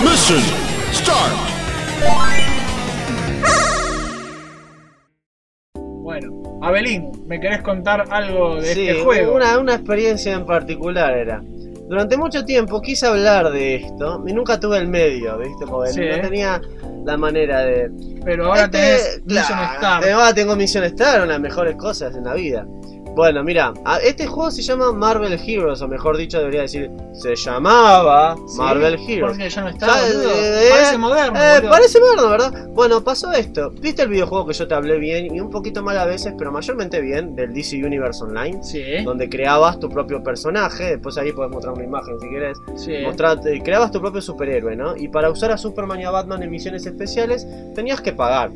Mission start. Bueno, Abelín, ¿me querés contar algo de Sí, este juego? Una, una experiencia en particular era. Durante mucho tiempo quise hablar de esto y nunca tuve el medio, ¿viste? Porque Sí. no tenía la manera de. Pero ahora Este, tenés Mission claro, Star. Ahora tengo Mission Star, una de las mejores cosas en la vida. Bueno, mira, a- este juego se llama Marvel Heroes, o mejor dicho, debería decir, se llamaba ¿Sí? Marvel Heroes. Porque ya no está, boludo. eh, Parece eh, moderno, Eh, parece moderno, ¿verdad? Bueno, pasó esto. ¿Viste el videojuego que yo te hablé bien y un poquito mal a veces, pero mayormente bien, del DC Universe Online? Sí, Donde creabas tu propio personaje, después ahí puedes mostrar una imagen si querés. sí. Creabas tu propio superhéroe, ¿no? Y para usar a Superman y a Batman en misiones especiales tenías que pagar,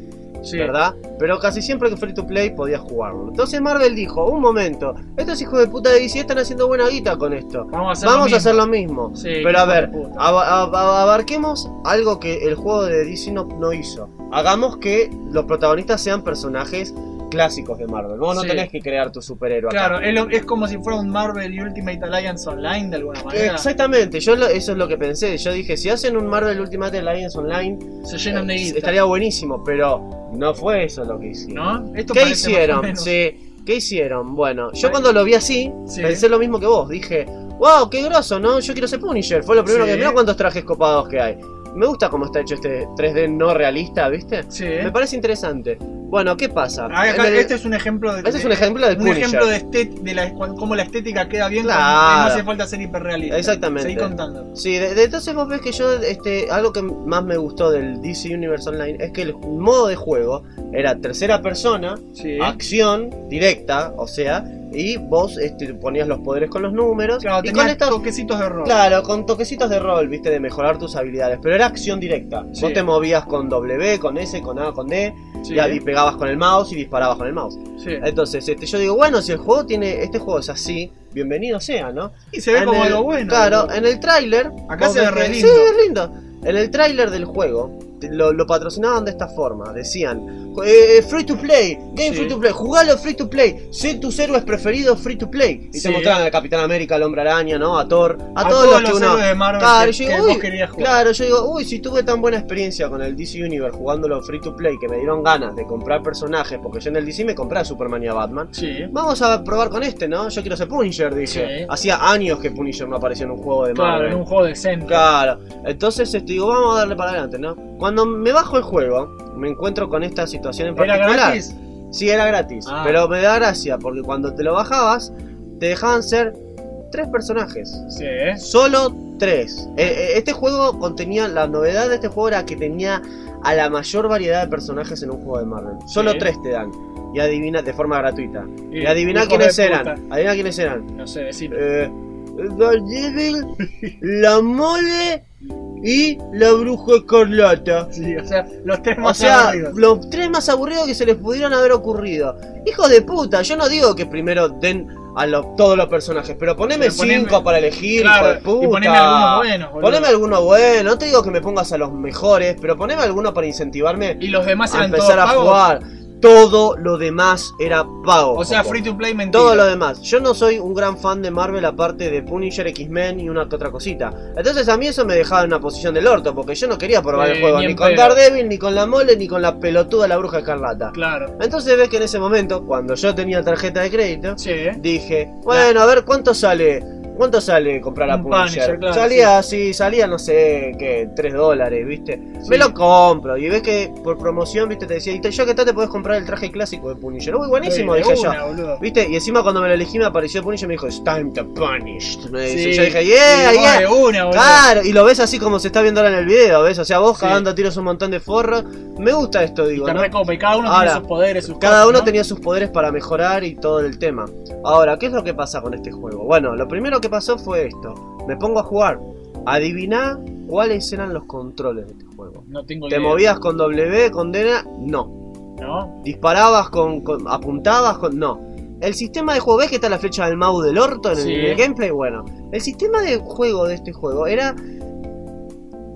sí. ¿verdad? Pero casi siempre que free to play podías jugarlo. Entonces Marvel dijo, un momento, estos hijos de puta de DC están haciendo buena guita con esto. Vamos a hacer Vamos lo hacer mismo. lo mismo. Sí, Pero a ver, ab- ab- abarquemos algo que el juego de DC no, no hizo. Hagamos que los protagonistas sean personajes clásicos de Marvel. Vos no Sí. tenés que crear tu superhéroe. Claro, es, como si fuera un Marvel Ultimate Alliance Online de alguna manera. Exactamente, yo lo- eso es lo que pensé. Yo dije, si hacen un Marvel Ultimate Alliance Online, Se llenan de eh, estaría buenísimo, pero no fue eso lo que hicieron. ¿No? Esto ¿Qué hicieron? Sí, ¿qué hicieron? Bueno, yo cuando lo vi así, Sí. pensé lo mismo que vos. Dije, wow, qué groso, ¿no? Yo quiero ser Punisher. Fue lo primero Sí. que mirá cuántos trajes copados que hay. Me gusta cómo está hecho este 3D no realista, ¿viste? Sí. Me parece interesante. Bueno, ¿qué pasa? Ah, acá, este es un ejemplo de. Este es un ejemplo del un Punisher. ejemplo de, estet- de la, cómo la estética queda bien Claro. no hace falta ser hiperrealista. Exactamente. Seguí contando. Sí, de, de entonces vos ves que yo, este, algo que más me gustó del DC Universe Online es que el modo de juego era tercera persona, Sí. acción directa, o sea, y vos este, ponías los poderes con los números Claro, y con estos, toquecitos de rol. claro, con toquecitos de rol, viste, de mejorar tus habilidades, pero era acción directa. Sí. Vos te movías con W, con S, con A, con D, Sí. y, y pegabas con el mouse y disparabas con el mouse. Sí. Entonces, este, yo digo, bueno, si el juego tiene, este juego es así, bienvenido sea, ¿no? Y se ve En como el- algo bueno. Claro, en el tráiler. Acá se ve re lindo. Sí, es lindo. En el tráiler del juego lo, lo patrocinaban de esta forma. Decían, eh, free to play, game Sí. free to play, jugalo free to play, sé tus héroes preferidos free to play. Y Sí. te mostraban al Capitán América, al Hombre Araña, ¿no? A Thor, a, A todos, todos los que uno... de Marvel Claro, que- yo digo, uy, querías jugar. claro, yo digo, uy, si tuve tan buena experiencia con el DC Universe jugándolo free to play que me dieron ganas de comprar personajes, porque yo en el DC me compré a Superman y a Batman. Sí. Vamos a probar con este, ¿no? Yo quiero ser Punisher, dije. Hacía años que Punisher no aparecía en un juego de Claro, Marvel. en un juego decente. Claro, entonces este, digo, vamos a darle para adelante, ¿no? Cuando me bajo el juego, me encuentro con esta situación en ¿Era particular. gratis? Sí, era gratis, Ah. pero me da gracia porque cuando te lo bajabas, te dejaban ser tres personajes. Sí. Solo tres. Eh, eh, este juego contenía, la novedad de este juego era que tenía a la mayor variedad de personajes en un juego de Marvel. Solo Sí. tres te dan. Y adivina de forma gratuita. Y, Y- adivina quiénes eran. Adivina quiénes eran. No sé, decir. Eh, Daredevil, la mole y la bruja escarlata. Sí, o sea, los tres O más sea, aburridos. los tres más aburridos que se les pudieran haber ocurrido. Hijos de puta, yo no digo que primero den a lo- todos los personajes, pero poneme Pero poneme- cinco para elegir, Claro, hijo de puta. y poneme algunos buenos, boludo. Poneme alguno bueno, no te digo que me pongas a los mejores, pero poneme alguno para incentivarme Y los demás a empezar a pagos. Todo lo demás era pago. O sea, free to play mentira. Todo lo demás. Yo no soy un gran fan de Marvel aparte de Punisher, X-Men y una que otra cosita. Entonces a mí eso me dejaba en una posición del orto, porque yo no quería probar el juego ni con. Daredevil, ni con la mole, ni con la pelotuda de la bruja escarlata. Claro. Entonces ves que en ese momento, cuando yo tenía tarjeta de crédito, Sí. dije, bueno, a ver cuánto sale. ¿Cuánto sale comprar a Un Punisher? Claro, salía así, salía no sé qué, 3 dólares, ¿viste? Sí. Me lo compro. Y ves que por promoción, ¿viste? Te decía, y te- ya que está, te podés comprar el traje clásico de Punisher. Uy, buenísimo, dije yo. boludo. ¿Viste? Y encima cuando me lo elegí me apareció Punisher y me dijo, It's time to punish. Me dice. Yo dije, yeah, Y yeah. una. Claro, y lo ves así como se está viendo ahora en el video, ¿ves? O sea, vos cagando a tiros un montón de forros. Me gusta esto, Y digo, te ¿no? recopa, y cada uno Ahora, tiene sus poderes, sus Cada cosas, uno ¿no? tenía sus poderes para mejorar y todo el tema. Ahora, ¿qué es lo que pasa con este juego? Bueno, lo primero que pasó fue esto. Me pongo a jugar. Adiviná cuáles eran los controles de este juego. No tengo ¿Te idea. movías con W, con D? No. ¿No? ¿Disparabas con, con- apuntabas con.? No. El sistema de juego, ¿ves que está la flecha del mouse del orto en el, Sí. en el gameplay? Bueno, el sistema de juego de este juego era.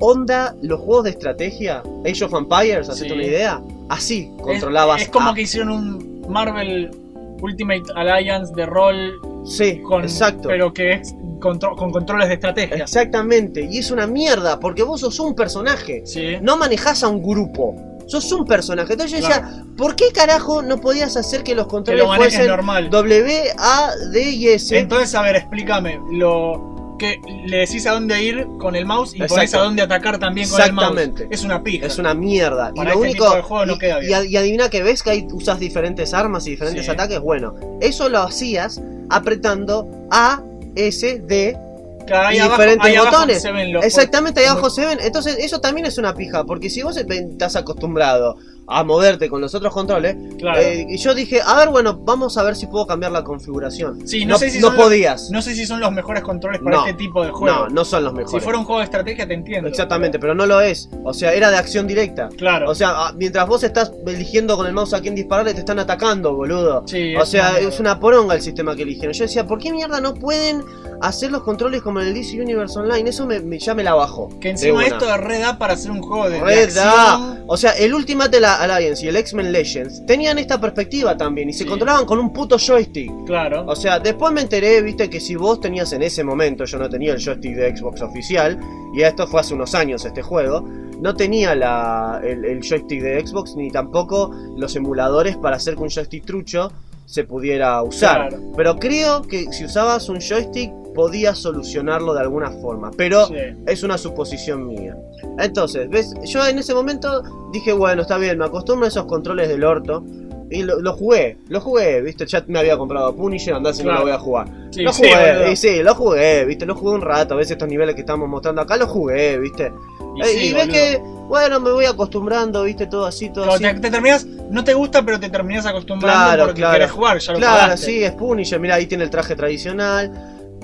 Onda los juegos de estrategia, Age of Empires, ¿hacete Sí. una idea? Así Es- controlabas. Es, como a- que hicieron un Marvel Ultimate Alliance de rol Sí, con. exacto. Pero que es contro- con controles de estrategia. Exactamente, y es una mierda, porque vos sos un personaje. Sí. No manejás a un grupo. Sos un personaje. Entonces yo decía, ¿por qué carajo no podías hacer que los Que controles lo manejes fuesen normal. W, A, D y S? Entonces, a ver, explícame. Lo que le decís a dónde ir con el mouse y Exacto. ponés a dónde atacar también con el mouse. Exactamente. Es una pija. Es una mierda. Para y lo este único. de juego no y, queda y bien. y adivina que ves que ahí usas diferentes armas y diferentes Sí. ataques. Bueno, eso lo hacías apretando A, S, D. Claro, y diferentes ahí abajo botones. se ven los- Exactamente, ahí abajo se ven. Entonces, eso también es una pija. Porque si vos estás acostumbrado a moverte con los otros controles, Claro. eh, y yo dije, a ver, bueno, vamos a ver si puedo cambiar la configuración. Sí, no no, sé si no los- podías. No sé si son los mejores controles para No. este tipo de juego. No, no son los si mejores. fuera un juego de estrategia te entiendo. Exactamente, pero no lo es. O sea, era de acción directa. Claro. O sea, ah, mientras vos estás eligiendo con el mouse a quién dispararle, te están atacando, boludo. Sí, o sea, es una poronga el sistema que eligieron. Yo decía, ¿por qué mierda no pueden hacer los controles como en el DC Universe Online? Eso me, me- ya me la bajo. que de encima esto de Red da para hacer un juego de, de Red da. O sea, el Ultimate Alliance y el X-Men Legends tenían esta perspectiva también y se Sí. controlaban con un puto joystick. Claro. O sea, después me enteré, viste, que si vos tenías en ese momento, yo no tenía el joystick de Xbox oficial, y esto fue hace unos años este juego, no tenía la, el, el joystick de Xbox ni tampoco los emuladores para hacer que un joystick trucho se pudiera usar. Claro. Pero creo que si usabas un joystick podías solucionarlo de alguna forma. Pero Sí. es una suposición mía. Entonces, ¿ves? Yo en ese momento dije, bueno, está bien, me acostumbro a esos controles del orto. Y lo, lo jugué, lo jugué, viste, ya me había comprado Punisher, andá si no lo voy a jugar. Sí, lo jugué, y sí, lo jugué, viste, lo jugué un rato, a veces estos niveles que estamos mostrando acá, lo jugué, viste. Y Eh, y ves que, bueno, me voy acostumbrando, viste, todo así, todo así. te, te terminas, no te gusta, pero te terminas acostumbrando Claro, porque claro. querés jugar, ya lo Claro, pagaste. sí, es Punisher, mira, ahí tiene el traje tradicional.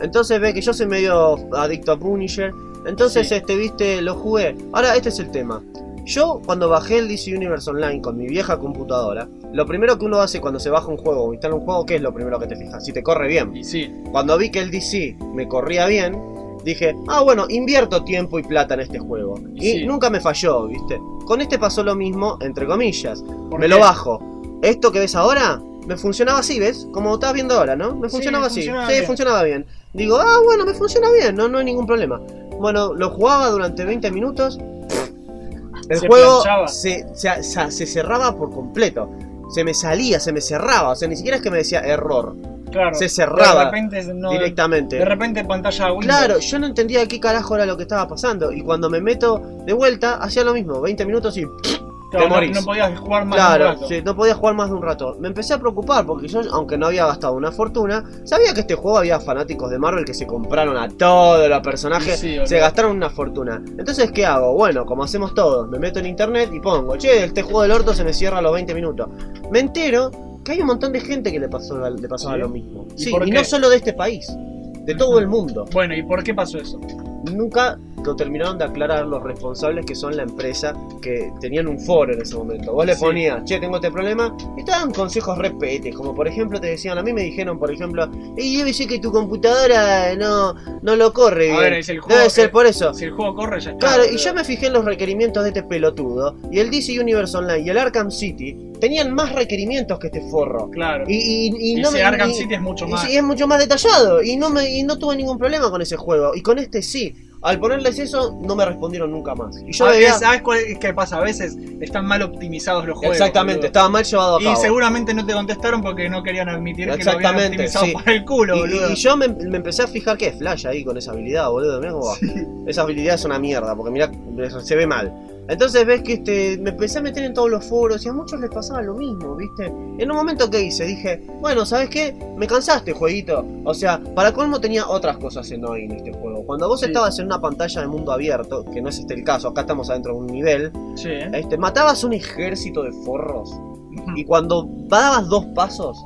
Entonces ve que yo soy medio adicto a Punisher. Entonces, Sí. este, viste, lo jugué. Ahora, este es el tema. Yo, cuando bajé el DC Universe Online con mi vieja computadora, lo primero que uno hace cuando se baja un juego o instala un juego, ¿qué es lo primero que te fijas? Si te corre bien. Y sí, Cuando vi que el DC me corría bien, dije, ah, bueno, invierto tiempo y plata en este juego. Y Sí. nunca me falló, ¿viste? Con este pasó lo mismo, entre comillas. ¿Por Me qué? lo bajo. Esto que ves ahora, me funcionaba así, ¿ves? Como estás viendo ahora, ¿no? Me Sí, funcionaba así. funcionaba sí, bien. funcionaba bien. Digo, ah, bueno, me funciona bien, no, no hay ningún problema. Bueno, lo jugaba durante 20 minutos. El Se juego planchaba. se, se- se- se cerraba por completo. Se me salía, se me cerraba. O sea, ni siquiera es que me decía error. claro. Se cerraba De repente, no- directamente. de repente pantalla Windows. Claro, yo no entendía qué carajo era lo que estaba pasando. Y cuando me meto de vuelta, hacía lo mismo. 20 minutos y Claro, no, no podías jugar más de un Claro, rato. sí, no podía jugar más de un rato. Me empecé a preocupar porque yo, aunque no había gastado una fortuna, sabía que este juego había fanáticos de Marvel que se compraron a todos los personajes, Sí, sí, se gastaron una fortuna. Entonces, ¿qué hago? Bueno, como hacemos todos, me meto en internet y pongo, che, este juego del orto se me cierra a los 20 minutos. Me entero que hay un montón de gente que le, pasó, le pasaba ¿Sí? lo mismo. ¿Y Sí, y qué? no solo de este país, de todo el mundo. Bueno, ¿y por qué pasó eso? Nunca lo terminaron de aclarar los responsables que son la empresa que tenían un foro en ese momento. Vos le Sí. ponías, che, tengo este problema, y te daban consejos repetes, como por ejemplo te decían, a mí me dijeron, por ejemplo, y debe ser que tu computadora no, no lo corre A ver, es el juego debe ser por eso. Si el juego corre, ya está. Claro, y yo me fijé en los requerimientos de este pelotudo, y el DC Universe Online y el Arkham City tenían más requerimientos que este forro. Claro. Y, y, y Y no ese me- Arkham y- City es mucho y más. sí, es mucho más detallado. Y no me y no tuve ningún problema con ese juego. Y con este sí. Al ponerles eso, no me respondieron nunca más. Y yo Ah. ¿Sabes cuál es qué pasa? A veces están mal optimizados los juegos. Exactamente, boludo. estaba mal llevado a Y cabo. seguramente no te contestaron porque no querían admitir que lo habían optimizado sí. para el culo, Y- boludo. y, y yo me, me empecé a fijar que es Flash ahí con esa habilidad, boludo. Mirá cómo va. Esa habilidad es una mierda, porque mirá, se ve mal. Entonces ves que este, me empecé a meter en todos los foros y a muchos les pasaba lo mismo, ¿viste? En un momento que hice, dije, bueno, ¿sabes qué? Me cansaste, jueguito. O sea, para colmo tenía otras cosas en hoy en este juego. Cuando vos Sí. estabas en una pantalla de mundo abierto, que no es este el caso, acá estamos adentro de un nivel, Sí, este, matabas un ejército de forros y cuando dabas dos pasos,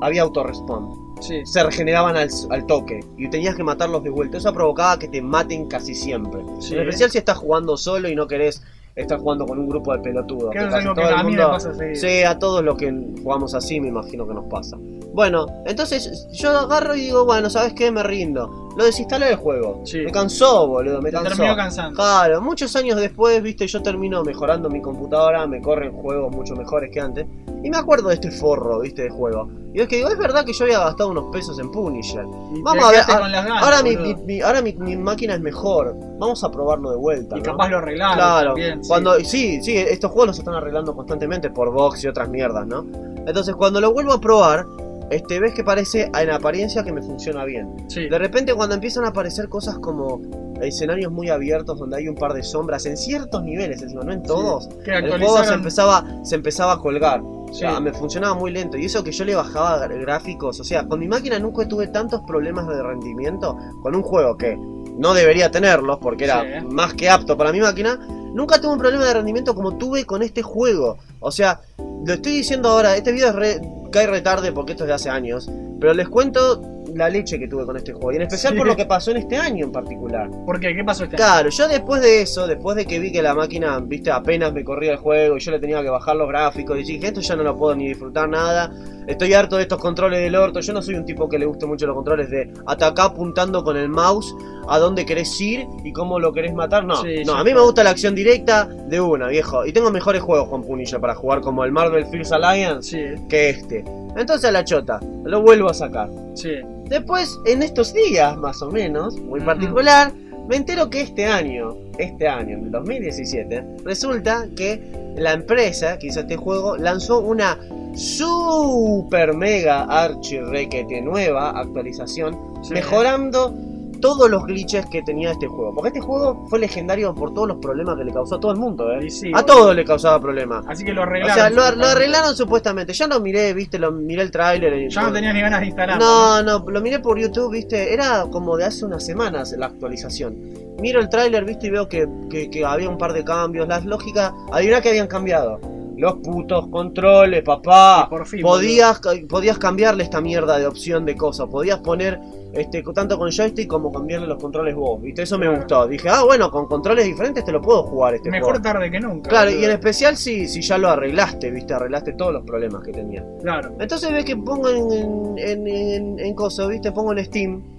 había auto-respawn. Sí. Se regeneraban al, al toque y tenías que matarlos de vuelta. Eso provocaba que te maten casi siempre. Sí. En especial si estás jugando solo y no querés estar jugando con un grupo de pelotudos. Que casi algo que todo el a mundo- pasa. Sí, a todos los que jugamos así me imagino que nos pasa. Bueno, entonces yo agarro y digo, bueno, ¿sabes qué? Me rindo. Lo desinstalé del juego. Sí. Me cansó, boludo, me cansó. terminó cansando. Claro, muchos años después, viste, yo termino mejorando mi computadora, me corren juegos mucho mejores que antes. Y me acuerdo de este forro, viste, de juego. Y es que digo, es verdad que yo había gastado unos pesos en Punisher. Y Vamos a ver, quedaste a- con las ganas, ahora, mi, mi- mi- ahora mi, mi máquina es mejor. Vamos a probarlo de vuelta. Y ¿no? capaz lo arreglaron Claro, también, sí. cuando sí, sí, estos juegos los están arreglando constantemente por box y otras mierdas, ¿no? Entonces cuando lo vuelvo a probar, este ves que parece en apariencia que me funciona bien. Sí. De repente cuando empiezan a aparecer cosas como escenarios muy abiertos donde hay un par de sombras en ciertos niveles, encima, no en todos. Que El juego se empezaba, se empezaba a colgar. O Sí. sea, me funcionaba muy lento. Y eso que yo le bajaba gráficos. O sea, con mi máquina nunca tuve tantos problemas de rendimiento. Con un juego que no debería tenerlos porque era Sí. más que apto para mi máquina. Nunca tuve un problema de rendimiento como tuve con este juego. O sea, lo estoy diciendo ahora. Este video es re- cae retarde porque esto es de hace años. Pero les cuento la leche que tuve con este juego. Y en especial Sí. por lo que pasó en este año en particular. ¿Por qué? ¿Qué pasó este año? Claro, yo después de eso, después de que vi que la máquina, viste, apenas me corría el juego y yo le tenía que bajar los gráficos, y dije, esto ya no lo puedo ni disfrutar nada, estoy harto de estos controles del orto, yo no soy un tipo que le guste mucho los controles de atacar apuntando con el mouse a dónde querés ir y cómo lo querés matar, no, Sí, no, a mí me gusta la acción directa de una, viejo, y tengo mejores juegos con Punisher para jugar como el Marvel First Alliance que este. Entonces a la chota, lo vuelvo a sacar. sí. Después, en estos días, más o menos, muy particular, me entero que este año, este año, en el 2017, resulta que la empresa que hizo este juego lanzó una super mega archi requete nueva actualización, sí. mejorando todos los glitches que tenía este juego. Porque este juego fue legendario por todos los problemas que le causó a todo el mundo, ¿eh? Sí, a todos le causaba problemas. Así que lo O arreglaron. sea, lo, arreglaron supuestamente. Ya lo miré, viste, lo miré el tráiler. y- Ya no tenías ni ganas de instalarlo. no, no, lo miré por YouTube, viste, era como de hace unas semanas la actualización. Miro el tráiler, viste, y veo que, que- que había un par de cambios. Las lógicas, adivina que habían cambiado. Los putos controles, papá. Por fin, Podías, podías cambiarle esta mierda de opción de cosas. Podías poner este tanto con joystick como cambiarle los controles vos. ¿Viste? Eso me gustó. Dije, ah, bueno, con controles diferentes te lo puedo jugar este Mejor juego. tarde que nunca. Claro, boludo. y en especial si, si ya lo arreglaste, viste, arreglaste todos los problemas que tenía. Claro. Entonces ves que pongo en, en, en, en, en coso, ¿viste? Pongo en Steam.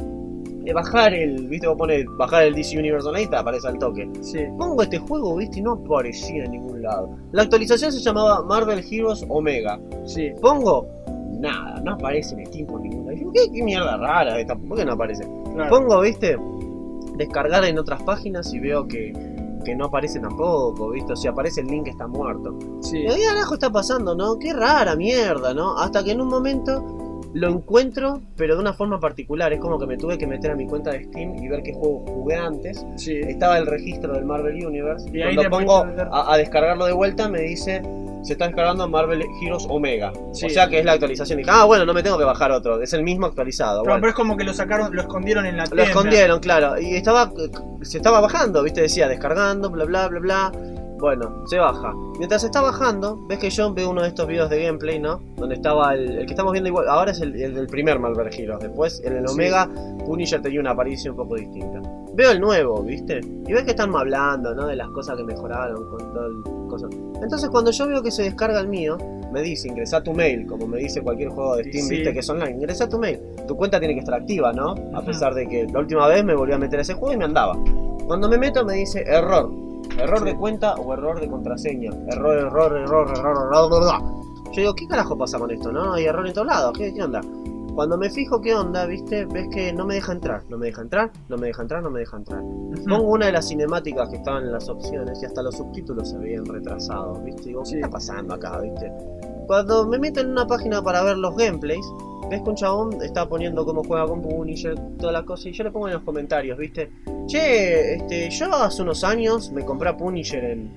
Bajar el, ¿viste? Vos pones bajar el DC Universe Online y te aparece al toque. Sí. Pongo este juego, ¿viste? Y no aparecía en ningún lado. La actualización se llamaba Marvel Heroes Omega. Sí. Pongo, nada, no aparece en Steam por ningún lado. ¿Qué, qué mierda rara esta? ¿Por qué no aparece? Claro. Pongo, ¿viste? Descargar en otras páginas y veo que, que no aparece tampoco, ¿viste? O sea, aparece el link que está muerto. Sí. ¿Qué carajo está pasando, no? Qué rara mierda, ¿no? Hasta que en un momento lo encuentro, pero de una forma particular. Es como que me tuve que meter a mi cuenta de Steam y ver qué juego jugué antes. Sí. Estaba el registro del Marvel Universe. Y Cuando pongo a, a descargarlo de vuelta, me dice. Se está descargando Marvel Heroes Omega. Sí. O sea que es la actualización. Y dije, ah, bueno, no me tengo que bajar otro. Es el mismo actualizado. Bueno. pero es como que lo sacaron, lo escondieron en la Lo tienda. escondieron, claro. Y estaba. Se estaba bajando, viste, decía descargando, bla bla bla bla. Bueno, se baja. Mientras está bajando, ves que yo veo uno de estos videos de gameplay, ¿no? Donde estaba el, el que estamos viendo igual. Ahora es el, el del primer Marvel Heroes. Después, en el Sí. Omega, Punisher tenía una aparición un poco distinta. Veo el nuevo, ¿viste? Y ves que están hablando, ¿no? De las cosas que mejoraron con todo el cosa. Entonces, cuando yo veo que se descarga el mío, me dice ingresa tu mail, como me dice cualquier juego de Steam, Sí. ¿viste? Que es online. Ingresa tu mail. Tu cuenta tiene que estar activa, ¿no? A pesar de que la última vez me volví a meter a ese juego y me andaba. Cuando me meto me dice error. Error de cuenta o error de contraseña. Error, error, error, error, error. Yo digo, ¿qué carajo pasa con esto? ¿No? Hay error en todos lados. ¿Qué, qué onda? Cuando me fijo qué onda, viste, ves que no me deja entrar. No me deja entrar, no me deja entrar, no me deja entrar. Pongo una de las cinemáticas que estaban en las opciones y hasta los subtítulos se veían retrasados, ¿viste? Digo, ¿qué Sí. está pasando acá, viste? Cuando me meto en una página para ver los gameplays, ves que un chabón está poniendo cómo juega con Punisher, toda la cosa, y yo le pongo en los comentarios, ¿viste? Che, este, yo hace unos años me compré a Punisher en,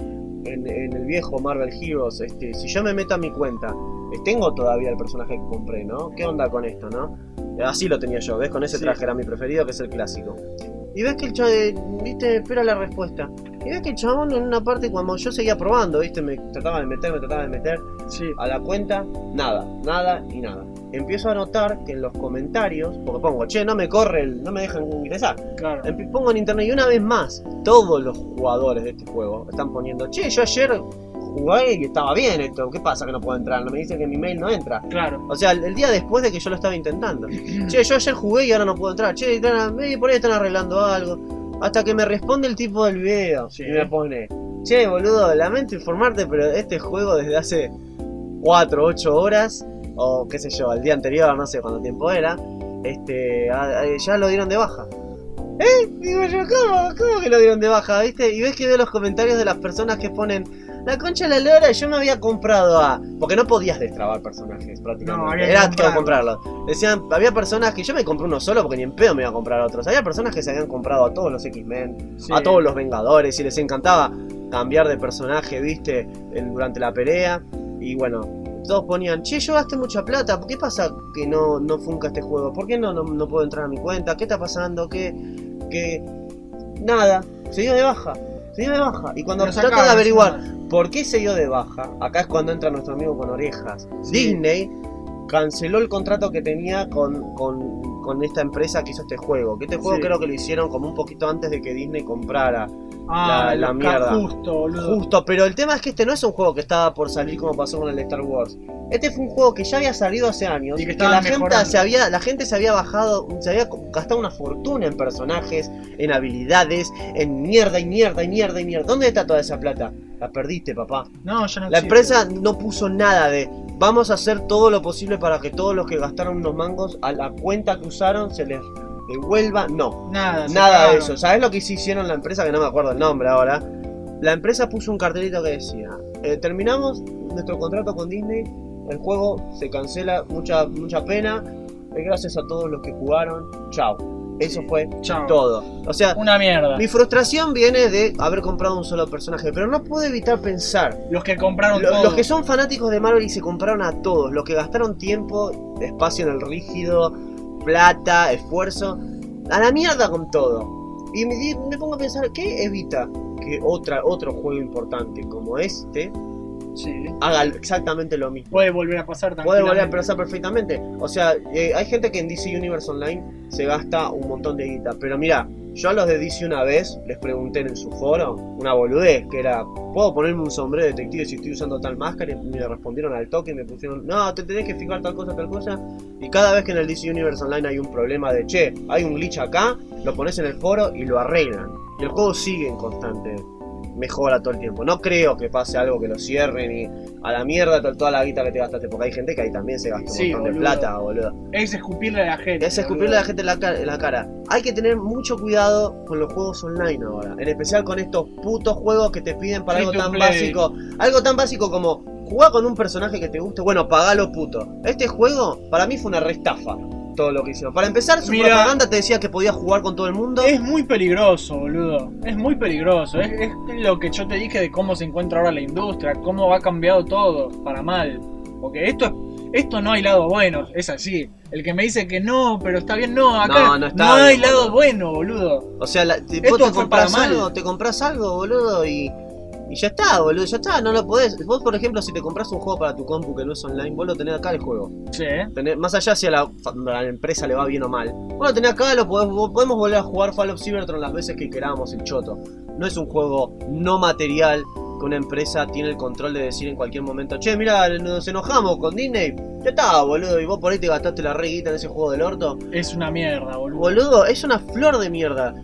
en, en el viejo Marvel Heroes, este, si yo me meto a mi cuenta, eh, tengo todavía el personaje que compré, ¿no? ¿Qué onda con esto, no? Eh, Así lo tenía yo, ¿ves? Con ese Sí. traje era mi preferido, que es el clásico. Y ves que el chabón, viste, espera la respuesta. Y ves que el chabón en una parte, cuando yo seguía probando, viste, me trataba de meter, me trataba de meter Sí. a la cuenta, nada, nada y nada. Empiezo a notar que en los comentarios, porque pongo, che, no me corre, el, no me dejan ingresar. Claro. Empi- Pongo en internet y una vez más, todos los jugadores de este juego están poniendo, che, yo ayer jugué y estaba bien esto, ¿qué pasa que no puedo entrar? No me dice que mi mail no entra. Claro. O sea, el, el día después de que yo lo estaba intentando. Che, yo ayer jugué y ahora no puedo entrar. Che, están- eh, por ahí están arreglando algo. Hasta que me responde el tipo del video Sí. y me pone, che, boludo, lamento informarte, pero este juego desde hace 4, 8 horas, o qué sé yo, el día anterior, no sé cuánto tiempo era, este, ya lo dieron de baja. ¿Eh? Digo yo, ¿cómo? ¿Cómo que lo dieron de baja? ¿Viste? Y ves que veo los comentarios de las personas que ponen la concha de la lora, yo me había comprado a. Porque no podías destrabar personajes prácticamente. No, había que Era comprarlos. comprarlos. Decían, había personas que yo me compré uno solo porque ni en pedo me iba a comprar otros. Había personas que se habían comprado a todos los X-Men, Sí. a todos los Vengadores y les encantaba cambiar de personaje, viste, en- durante la pelea. Y bueno, todos ponían, che, yo gasté mucha plata, ¿qué pasa que no, no funca este juego? ¿Por qué no, no, no puedo entrar a mi cuenta? ¿Qué está pasando? ¿Qué? ¿Qué? Nada, se dio de baja, se dio de baja. Y cuando trata de averiguar por qué se dio de baja, acá es cuando entra nuestro amigo con orejas. Sí. Disney canceló el contrato que tenía con, con, con esta empresa que hizo este juego. Que este juego Sí. creo que lo hicieron como un poquito antes de que Disney comprara Ah, la- mierda. Justo, boludo. Justo, pero el tema es que este no es un juego que estaba por salir como pasó con el Star Wars. Este fue un juego que ya había salido hace años Y que que, estaban la gente se había la gente se había bajado, se había gastado una fortuna en personajes, en habilidades, en mierda y mierda y mierda y mierda. ¿Dónde está toda esa plata? La perdiste, papá. No, ya no La empresa no puso nada de vamos a hacer todo lo posible para que todos los que gastaron unos mangos a la cuenta que usaron se les devuelva. No, Nada, Nada de eso. ¿Sabes lo que sí hicieron la empresa? Que no me acuerdo el nombre ahora. La empresa puso un cartelito que decía: eh, Terminamos nuestro contrato con Disney. El juego se cancela. Mucha, mucha pena. eh, gracias a todos los que jugaron. Chao. Eso fue todo. O sea, Una mierda. mi frustración viene de haber comprado un solo personaje. Pero no puedo evitar pensar. Los que compraron Lo- todo. los que son fanáticos de Marvel y se compraron a todos, los que gastaron tiempo, espacio en el rígido, plata, esfuerzo, a la mierda con todo. Y me, me pongo a pensar, ¿qué evita que otra, otro juego importante como este Sí. haga exactamente lo mismo? Puede volver a pasar también. Puede volver a pasar perfectamente. O sea, eh, hay gente que en DC Universe Online se gasta un montón de guita. Pero mira, yo a los de DC una vez les pregunté en su foro una boludez que era: ¿Puedo ponerme un sombrero de detective si estoy usando tal máscara? Y me respondieron al toque y me pusieron: No, te tenés que fijar tal cosa, tal cosa. Y cada vez que en el DC Universe Online hay un problema de che, hay un glitch acá, lo pones en el foro y lo arreglan. Y el juego sigue en constante mejora todo el tiempo. No creo que pase algo que lo cierren y a la mierda to- toda la guita que te gastaste, porque hay gente que ahí también se gasta un Sí, montón de plata, boludo. Es escupirle a la gente. Es escupirle a la gente en la, ca- en la cara. Hay que tener mucho cuidado con los juegos online ahora, en especial con estos putos juegos que te piden para algo tan play. básico, algo tan básico como jugar con un personaje que te guste, bueno, pagalo puto. Este juego para mí fue una restafa todo lo que hicieron. Para empezar, su Mira. propaganda te decía que podías jugar con todo el mundo. Es muy peligroso, boludo. Es muy peligroso. Es, es lo que yo te dije de cómo se encuentra ahora la industria, cómo ha cambiado todo para mal. Porque esto es- esto no hay lado bueno, es así. El que me dice que no, pero está bien, no, acá No, no está hay bien, lado boludo. bueno, boludo. O sea, la, te, Esto vos te fue compras algo, te compras algo, boludo, y, y ya está, boludo, ya está, no lo podés. Vos, por ejemplo, si te compras un juego para tu compu que no es online, vos lo tenés acá el juego. Sí. Tenés- más allá si a la, a la empresa le va bien o mal. Vos lo tenés acá, lo podés, podemos volver a jugar Fall of Cybertron las veces que queramos, el choto. No es un juego no material que una empresa tiene el control de decir en cualquier momento, che, mira, nos enojamos con Disney. Ya está, boludo, y vos por ahí te gastaste la reguita en ese juego del orto. Es una mierda, boludo. Boludo, es una flor de mierda.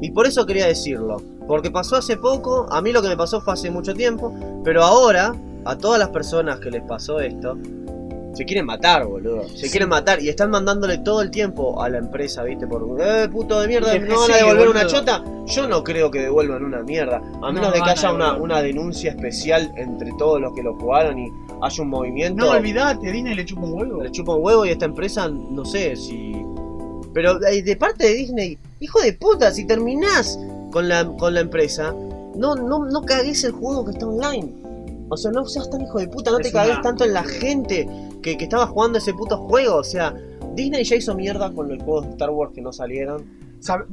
Y por eso quería decirlo. Porque pasó hace poco, a mí lo que me pasó fue hace mucho tiempo, pero ahora, a todas las personas que les pasó esto, se quieren matar, boludo. Se Sí. quieren matar y están mandándole todo el tiempo a la empresa, ¿viste? Por, eh, puto de mierda, ¿no van a devolver una chota? Yo no creo que devuelvan una mierda. A menos No de que haya una, una denuncia especial entre todos los que lo jugaron y haya un movimiento No olvidate, Disney le chupa un huevo. le chupa un huevo y esta empresa, no sé si. Pero eh, de parte de Disney, hijo de puta, si terminás con la, con la empresa, no, no, no cagues el juego que está online. O sea, no seas tan hijo de puta, no Es te cagues una- tanto en la gente que, que estaba jugando ese puto juego. O sea, Disney ya hizo mierda con los juegos de Star Wars que no salieron.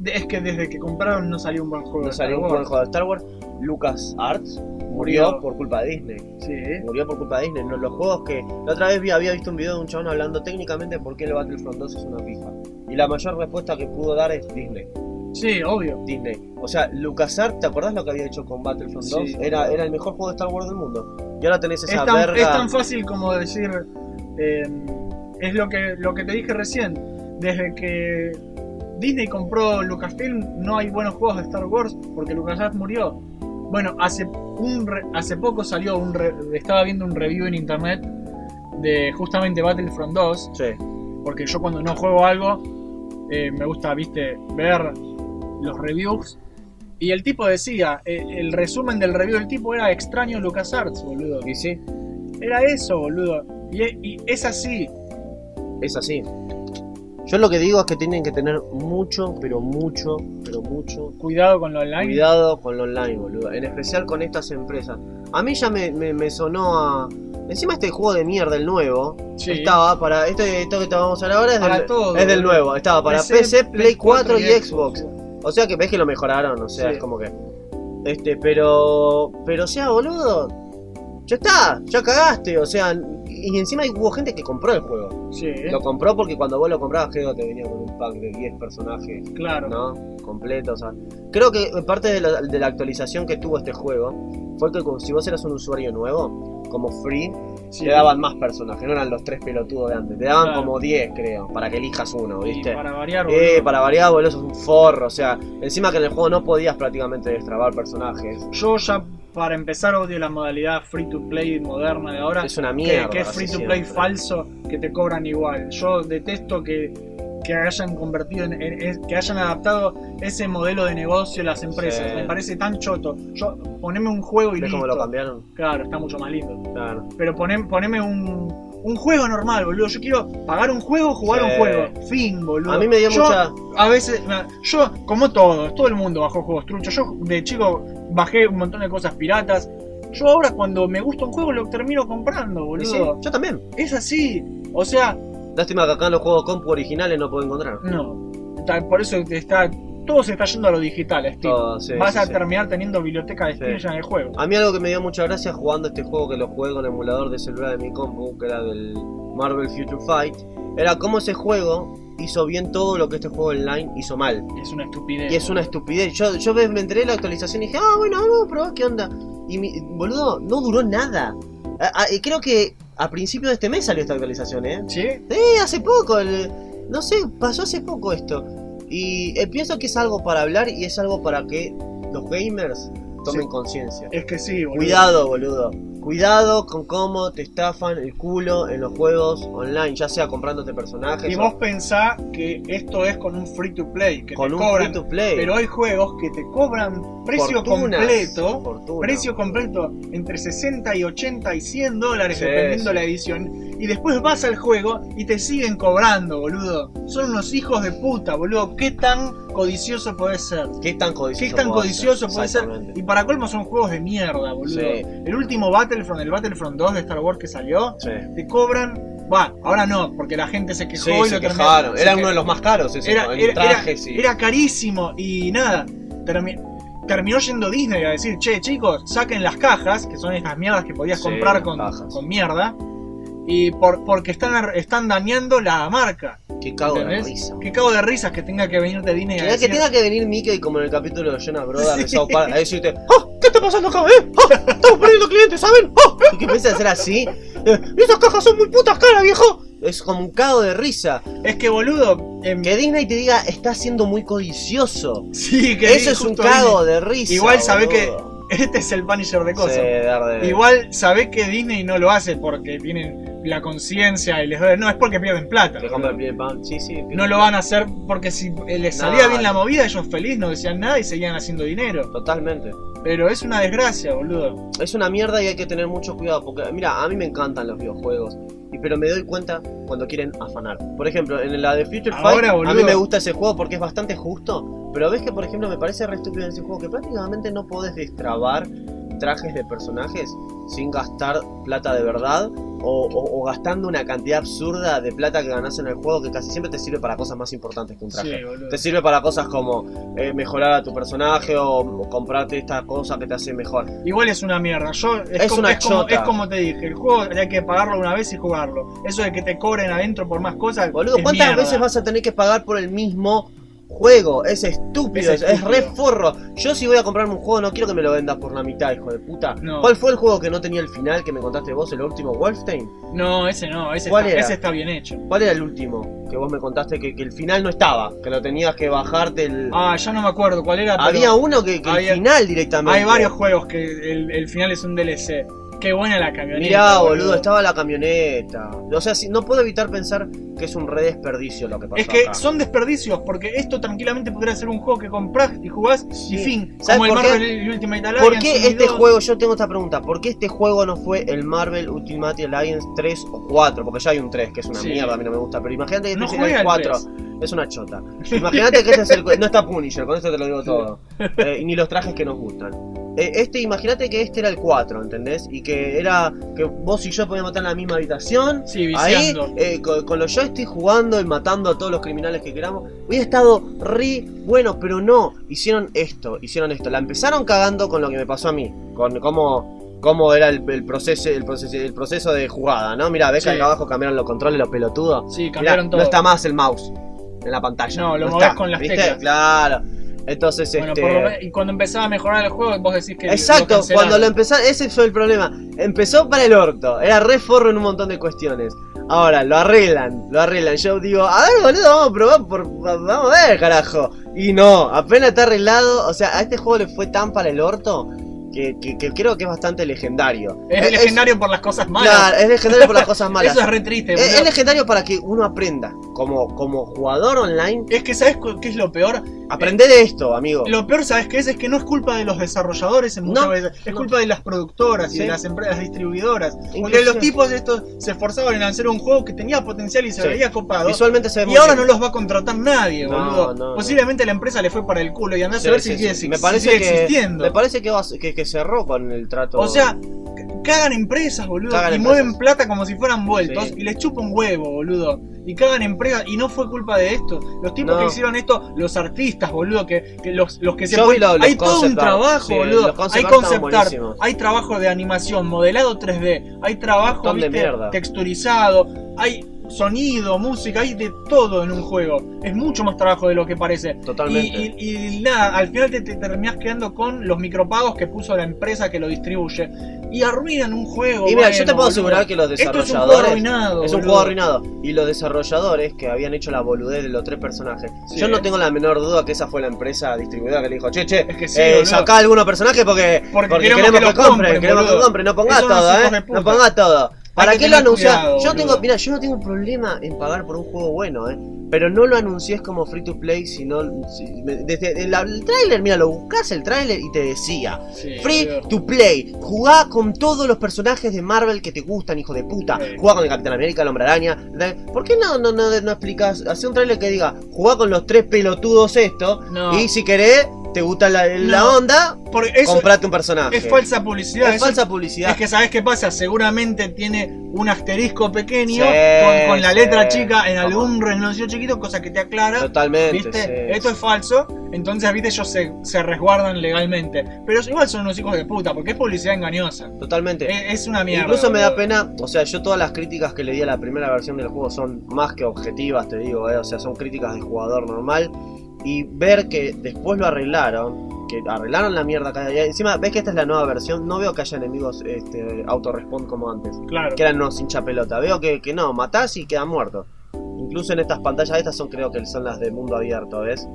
Es que desde que compraron no salió un buen juego. No de Star salió un buen juego de Star Wars. Lucas Arts murió Murió. por culpa de Disney. Sí. Murió por culpa de Disney. Los juegos que. La otra vez vi, había visto un video de un chabón hablando técnicamente por qué el Battlefront 2 es una pija. Y la mayor respuesta que pudo dar es Disney. Sí, obvio. Disney. O sea, LucasArts, ¿te acordás lo que había hecho con Battlefront 2? Sí. Era, era el mejor juego de Star Wars del mundo. Y ahora tenés Es esa tan, verga. es tan fácil como decir. eh, es lo que, lo que te dije recién. Desde que Disney compró Lucasfilm, no hay buenos juegos de Star Wars porque LucasArts murió. Bueno, hace, un re- hace poco salió un. re- estaba viendo un review en internet de justamente Battlefront 2, Sí. porque yo cuando no juego algo, eh, me gusta, viste, ver los reviews. Y el tipo decía, eh, el resumen del review del tipo era extraño LucasArts, boludo. Y sí, Era eso, boludo. Y, y es así. es así. Yo lo que digo es que tienen que tener mucho, pero mucho, pero mucho Cuidado con lo online. cuidado con lo online, boludo. En especial con estas empresas. A mí ya me, me- me sonó a. Encima este juego de mierda, el nuevo, Sí. estaba para. Este, esto que te vamos a hablar ahora es, Para del, todo, es del nuevo. Estaba para PC, Play 4 y Xbox. O sea que ves que lo mejoraron, o sea, Sí. es como que. Este, pero. Pero, o sea, boludo. Ya está, ya cagaste, o sea. Y encima hubo gente que compró el juego. Sí, Lo compró porque cuando vos lo comprabas, creo que te venía con un pack de 10 personajes, claro. ¿no? Completo, o sea. Creo que parte de la, de la actualización que tuvo este juego fue que si vos eras un usuario nuevo, como free, Sí. te daban más personajes, no eran los tres pelotudos de antes, te daban Claro. como 10, creo, para que elijas uno, Y ¿viste? para variar, Eh, para variar, boludo, eso es un forro, o sea, encima que en el juego no podías prácticamente destrabar personajes. Yo ya, para empezar, odio la modalidad free to play moderna de ahora. Es una mierda. que es free to play siempre. falso, que te cobran igual. Yo detesto que, que hayan convertido, en, en- en- que hayan adaptado ese modelo de negocio a las empresas. Sí. Me parece tan choto. Yo, poneme un juego y ¿Ves listo. cómo lo cambiaron? Claro, está mucho más lindo. Claro. Pero ponem- poneme un, un juego normal, boludo. Yo quiero pagar un juego, jugar Sí. un juego. Fin, boludo. A mí me dio Yo, mucha. A veces, yo, como todos, todo el mundo bajó juegos truchos. Yo de chico bajé un montón de cosas piratas. Yo ahora cuando me gusta un juego lo termino comprando, boludo. sí, yo también. Es así. O sea, Lástima que acá en los juegos compu originales no puedo encontrar. no. Por eso está, todo se está yendo a lo digital, Steam. Todo, sí, Vas sí, a sí. terminar teniendo biblioteca de Steam Sí. llena de juegos. A mí algo que me dio mucha gracia jugando este juego que lo jugué con emulador de celular de mi compu, que era del Marvel Future Fight, era cómo ese juego hizo bien todo lo que este juego online hizo mal. Es una estupidez. Y es una estupidez. Yo, yo me enteré de la actualización y dije, ah, bueno, vamos a probar qué onda. Y mi, boludo, no duró nada. A- creo que a principios de este mes salió esta actualización, ¿eh? ¿Sí? Eh, hace poco, el- no sé, pasó hace poco esto. Y eh, pienso que es algo para hablar y es algo para que los gamers tomen Sí. conciencia. Es que sí, boludo. Cuidado, boludo. Cuidado con cómo te estafan el culo en los juegos online, ya sea comprándote personajes Y o vos pensás que esto es con un free to play, que con te un cobran. free to play. Pero hay juegos que te cobran precio Fortunas, completo. fortuna. Precio completo entre 60 y 80 y 100 dólares Sí, dependiendo sí. la edición. Y después vas al juego y te siguen cobrando, boludo. Son unos hijos de puta, boludo. ¿Qué tan codicioso puede ser? ¿Qué tan codicioso? ¿Qué tan codicioso ser? puede ser? Y para colmo son juegos de mierda, boludo. Sí. El último Battlefront, el Battlefront 2 de Star Wars que salió, Sí. te cobran. Va, ahora no, porque la gente se quejó Sí, y se lo terminó- quejaron. se Era que- uno de los más caros ese, era, en era- trajes era- y- era carísimo y nada. termi- terminó yendo Disney a decir, che, chicos, saquen las cajas, que son estas mierdas que podías Sí, comprar con, con mierda. Y por, porque están, están dañando la marca. Qué cago de risa. Qué cago de risas que tenga que venir de Disney a Que, que tenga que venir Mickey como en el capítulo de Jonah Brothers de Sí. South Park a decirte ¡Ah! ¿Qué está pasando acá? ¿Eh? ¡Ah! ¡Estamos perdiendo clientes! ¿Saben? ¡Ah! Y que empiece a hacer así eh, ¡Esas cajas son muy putas caras, viejo! Es como un cago de risa Es que boludo. em, Que Disney te diga está siendo muy codicioso sí, que Eso es un cago Disney. de risa Igual sabe que. Este es el Punisher de cosas. Sí. Igual sabe que Disney no lo hace porque tienen la conciencia y les duele. No, es porque pierden plata. Sí, sí. No lo van a hacer porque si eh, les salía No. bien la movida, ellos feliz no decían nada y seguían haciendo dinero. Totalmente. Pero es una desgracia, boludo. Es una mierda y hay que tener mucho cuidado porque, mira, a mí me encantan los videojuegos, pero me doy cuenta cuando quieren afanar. Por ejemplo, en la de Future Ahora, Fight, a mí me gusta ese juego porque es bastante justo, pero ves que, por ejemplo, me parece re estúpido en ese juego que prácticamente no podés destrabar trajes de personajes sin gastar plata de verdad o, o- o gastando una cantidad absurda de plata que ganás en el juego que casi siempre te sirve para cosas más importantes que un traje. Sí. Te sirve para cosas como eh, mejorar a tu personaje o, o comprarte esta cosa que te hace mejor. Igual es una mierda. Yo, es, Es como, una es, como, chota. es como te dije, el juego hay que pagarlo una vez y jugarlo. Eso de que te cobren adentro por más cosas. Boludo, ¿cuántas mierda. veces vas a tener que pagar por el mismo juego? Es estúpido, Es es, re forro. Yo si voy a comprarme un juego no quiero que me lo vendas por la mitad, hijo de puta. No. ¿Cuál fue el juego que no tenía el final que me contaste vos, el último Wolfenstein? No, ese no, ese ¿Cuál está, era? ese está bien hecho. ¿Cuál era el último que vos me contaste que, que el final no estaba? Que lo tenías que bajarte el... Ah, ya no me acuerdo cuál era. pero Había uno que, que había- el final directamente. Hay varios juegos que el, el final es un DLC. Qué buena la camioneta. Mirá, boludo, estaba la camioneta. O sea, si, no puedo evitar pensar que es un re desperdicio lo que pasó Es que acá. son desperdicios, porque esto tranquilamente podría ser un juego que compras y jugás Sí. y fin. ¿Sabes Como el por qué? Marvel Ultimate Alliance. ¿Por qué este juego, yo tengo esta pregunta, ¿por qué este juego no fue el Marvel Ultimate Alliance 3 o 4? Porque ya hay un 3, que es una Sí. mierda, a mí no me gusta, pero imagínate que No este sea el el 4, es una chota. Imagínate que este es el... No está Punisher, con esto te lo digo todo. Eh, y ni los trajes que nos gustan. Eh, este, imagínate que este era el 4, ¿entendés? Y que era que vos y yo podíamos estar en la misma habitación, Sí, ahí, viciando. eh, con, con los joysticks jugando y matando a todos los criminales que queramos. Hubiera estado re bueno, pero no. Hicieron esto, hicieron esto. La empezaron cagando con lo que me pasó a mí. Con cómo, cómo era el, el proceso, el, proceso, el proceso de jugada, ¿no? Mira, ves que acá abajo cambiaron los controles, los pelotudos. Sí, Mirá, cambiaron todo. no está más el mouse en la pantalla. No, lo está, movés con las ¿viste? teclas. Claro. Entonces, Bueno, este. por y cuando empezaba a mejorar el juego, vos decís que. Exacto, cuando lo empezaron, ese fue el problema. Empezó para el orto, era re forro en un montón de cuestiones. Ahora, lo arreglan, lo arreglan. Yo digo, a ver, boludo, vamos a probar, por, vamos a ver, carajo. Y no, apenas está arreglado. O sea, a este juego le fue tan para el orto que, que- que creo que es bastante legendario. Es, legendario por las cosas malas. Claro, es legendario por las cosas malas. Eso es re triste, es, es legendario para que uno aprenda. Como, como jugador online, Es que, ¿sabes qué es lo peor? aprende de esto, amigo. Lo peor, ¿sabes qué es? Es que no es culpa de los desarrolladores en muchas No, veces. Es no. culpa de las productoras y Sí. de las empresas distribuidoras. Porque los tipos estos se esforzaban en hacer un juego que tenía potencial y se Sí. veía copado. Visualmente se ve Y ahora bien. no los va a contratar nadie, No, boludo. no, no. Posiblemente la empresa le fue para el culo y andás Sí, a ver si, sigue, si me parece sigue que, existiendo. Me parece que, va- que, que cerró con el trato. O sea, cagan empresas, boludo. Cagan y empresas. mueven plata como si fueran vueltos. Sí. Y les chupa un huevo, boludo. Y cagan empresas. Y no fue culpa de esto. Los tipos No. que hicieron esto, los artistas, boludo. Que, que los, los que se ponen- lo- Hay todo un trabajo, Sí, boludo. Hay art estaban concept art. buenísimos. Hay trabajo de animación, modelado 3D. Hay trabajo, viste, texturizado. Hay sonido, música. Hay de todo en un juego. Es mucho más trabajo de lo que parece. Totalmente. Y, y- y nada, al final te, te terminás quedando con los micropagos que puso la empresa que lo distribuye. Y arruinan un juego. Y mira, yo bueno, te puedo boludo. asegurar que los Esto es un juego desarrolladores. arruinado. Es un juego arruinado. Y los desarrolladores que habían hecho la boludez de los tres personajes. Sí. Yo no tengo la menor duda que esa fue la empresa distribuidora que le dijo, che, che, Es que sí, eh, sacá algunos personajes porque, Porque porque queremos que que, compren, compren, queremos que compren. No pongas todo, eh. No pongas todo. ¿Para qué lo anunciás? cuidado, Yo tengo, mira, yo no tengo problema en pagar por un juego bueno, eh. Pero no lo anunciés como free to play, sino. si- me- Desde el, el tráiler, mira, lo buscás el tráiler y te decía. Sí, Free to play. Jugá con todos los personajes de Marvel que te gustan, hijo de puta. Sí. Jugá con el Capitán América, el Hombre Araña. ¿Por qué no, no, no, no explicás? Hacé un trailer que diga, jugá con los tres pelotudos esto. No. Y si querés, te gusta la, la No. onda, Porque eso comprate un personaje. es falsa publicidad. Es eso- falsa publicidad. Es que sabes qué pasa, seguramente tiene un asterisco pequeño Sí, con, con la sí. letra chica en algún renglón chiquito, cosa que te aclara. Totalmente. ¿Viste? sí. Esto es falso, entonces, viste, ellos se, se resguardan legalmente. Pero igual son unos hijos de puta, porque es publicidad engañosa. Totalmente. Es, es una mierda. Incluso me da pena, o sea, yo todas las críticas que le di a la primera versión del juego son más que objetivas, te digo, eh, o sea, son críticas de jugador normal. Y ver que después lo arreglaron, que arreglaron la mierda cada día. Encima, ves que esta es la nueva versión, no veo que haya enemigos este, autorrespawn como antes, Claro. que eran unos hincha pelota. Veo que, que no, matás y quedan muertos. Incluso en estas pantallas, estas son creo que son las de mundo abierto, ¿ves?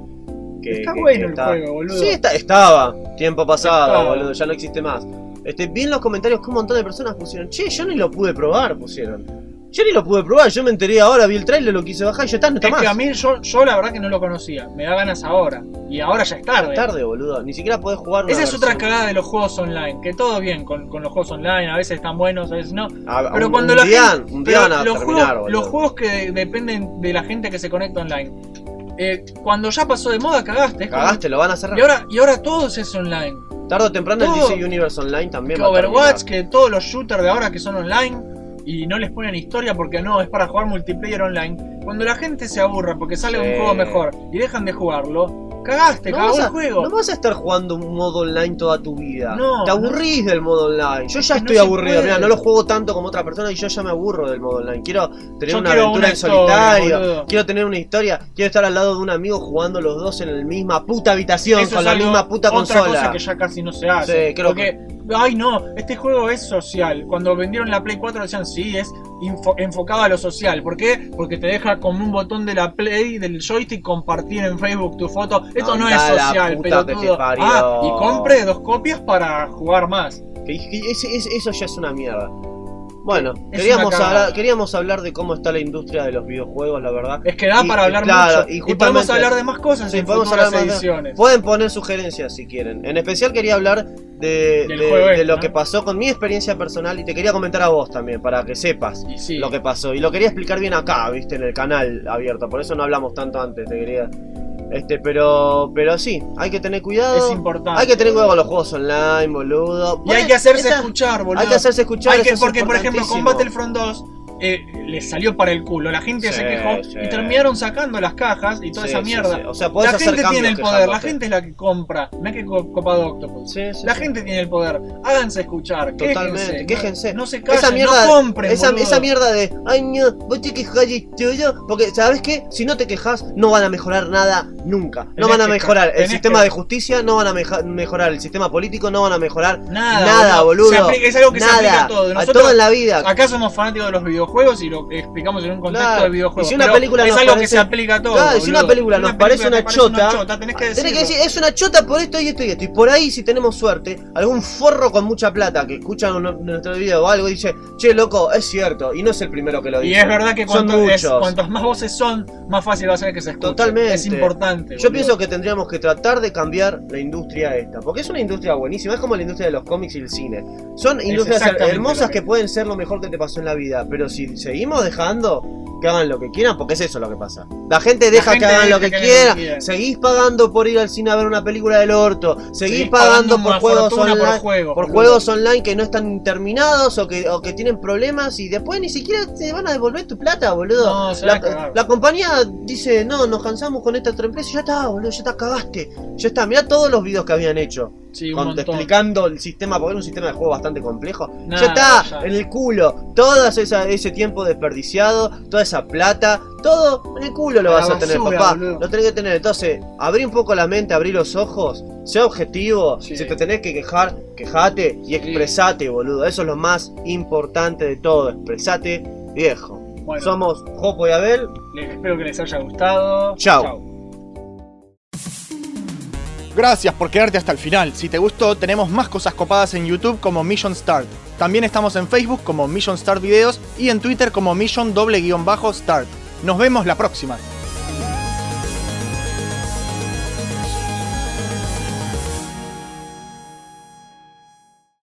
Que- Está que- bueno que el juego, boludo. Sí, está- estaba. Tiempo pasado, Estaba. boludo. Ya no existe más. Este, vi en los comentarios que un montón de personas pusieron. Che, yo ni lo pude probar, pusieron. Yo ni lo pude probar. Yo me enteré ahora, vi el trailer, lo quise bajar y ya está, no está Es más. que a mí, yo, yo la verdad que no lo conocía. Me da ganas ahora. Y ahora ya es tarde. Es tarde, boludo. Ni siquiera podés jugar una Esa es otra cagada de los juegos online. Que todo bien con, con los juegos online. A veces están buenos, a veces no. Ah, Pero un, cuando un la día, gente- un día van a los terminar, juegos, los juegos que de- dependen de la gente que se conecta online. eh, cuando ya pasó de moda, cagaste. Como- Cagaste, lo van a cerrar. Y ahora, y ahora todo es online. Tarde o temprano el todo- DC Universe Online también Que va a Overwatch, que todos los shooters de ahora que son online y no les ponen historia porque no, es para jugar multiplayer online. Cuando la gente se aburra porque sale Sí. un juego mejor y dejan de jugarlo, cagaste, No cagó vas, el a, juego. no vas a estar jugando un modo online toda tu vida. No, Te aburrís del modo online. Yo ya que estoy aburrido. Mira, no lo juego tanto como otras personas y yo ya me aburro del modo online. Quiero tener Yo una quiero aventura una en solitario. boludo. quiero tener una historia. Quiero estar al lado de un amigo jugando los dos en la misma puta habitación Eso con la misma puta otra consola. cosa que ya casi no se hace. Sí, creo porque, ay no, este juego es social. Cuando vendieron la Play 4 decían, sí, es enfocado a lo social. ¿Por qué? Porque te deja con un botón de la Play, del joystick, compartir en Facebook tu foto. Esto no, es social, pelotudo. Ah, y compre dos copias para jugar más. Que- que eso ya es una mierda. Bueno, queríamos hablar, queríamos hablar de cómo está la industria de los videojuegos, la verdad. Es que da Y- para hablar claro, mucho. y podemos hablar de más cosas Sí, en podemos futuras hablar más de- ediciones. Pueden poner sugerencias si quieren. En especial quería hablar de, de- este, lo ¿no? que pasó con mi experiencia personal y te quería comentar a vos también, para que sepas sí. lo que pasó. Y lo quería explicar bien acá, viste, en el canal abierto. Por eso no hablamos tanto antes, te quería. Este, pero, pero sí, hay que tener cuidado. es importante. Hay que tener cuidado con los juegos online, boludo. Y hay que hacerse esa- escuchar, boludo. Hay que hacerse escuchar. Hay que- eso es porque, por ejemplo, con. Battlefront 2 eh, les salió para el culo. La gente se quejó sí. y terminaron sacando las cajas y toda Sí, esa mierda. O sea, podés La gente tiene el poder, la gente es la que compra. No es que co- copado Octopus. La gente tiene el poder. Háganse escuchar. Totalmente, quéjense. quéjense. No, no se callen, esa mierda, no compren. esa, esa mierda de, ay no, vos te quejas de todo", porque sabes qué, si no te quejas no van a mejorar nada nunca, no van a que- mejorar el sistema que- de justicia, no van a meja- mejorar el sistema político, no van a mejorar Nada, nada, boludo, Se aplica- es algo que se aplica a todo. a Nosotros todo en la vida. acá somos fanáticos de los videojuegos y lo explicamos en un contexto Claro. de videojuegos. Y si una pero película es algo que se aplica a todo. Claro, y si una película Si nos parece una chota, tenés que Tenés que decirlo. decir, es una chota por esto y esto y esto. Y por ahí, si tenemos suerte, algún forro con mucha plata que escucha nuestro video o algo dice, che, loco, es cierto. Y no es el primero que lo Y dice. es verdad que cuantos más voces son, más fácil va a ser que se escuche. Totalmente. Es importante. Yo boludo. pienso que tendríamos que tratar de cambiar la industria esta, porque es una industria buenísima, es como la industria de los cómics y el cine. Son industrias hermosas que pueden ser lo mejor que te pasó en la vida, pero si seguimos dejando que hagan lo que quieran, porque es eso lo que pasa. La gente deja gente que hagan lo que que quieran, quieran. seguís pagando por ir al cine a ver una película del orto, seguís Seguís pagando pagando por juegos por online. por juegos online que no están terminados o que, o que tienen problemas y después ni siquiera te van a devolver tu plata, boludo. No, la, la compañía dice, no, nos cansamos con esta otra empresa y ya está, boludo, ya está, cagaste. Ya está, mirá todos los videos que habían hecho. Sí, con- explicando el sistema, porque era un sistema de juego bastante complejo. Nada, ya está, ya. en el culo. Todo esa, ese tiempo desperdiciado, toda esa plata, todo en el culo lo la vas a tener, papá. boludo. Lo tenés que tener. Entonces, abrí un poco la mente, abrí los ojos, sé objetivo. Sí. Si te tenés que quejar, quejate y expresate, boludo. Eso es lo más importante de todo. Expresate, viejo. Bueno, Somos Jopo y Abel. les- espero que les haya gustado. Chau. Gracias por quedarte hasta el final. Si te gustó, tenemos más cosas copadas en YouTube como Mission Start. También estamos en Facebook como Mission Start Videos y en Twitter como Mission doble guion bajo Start. Nos vemos la próxima.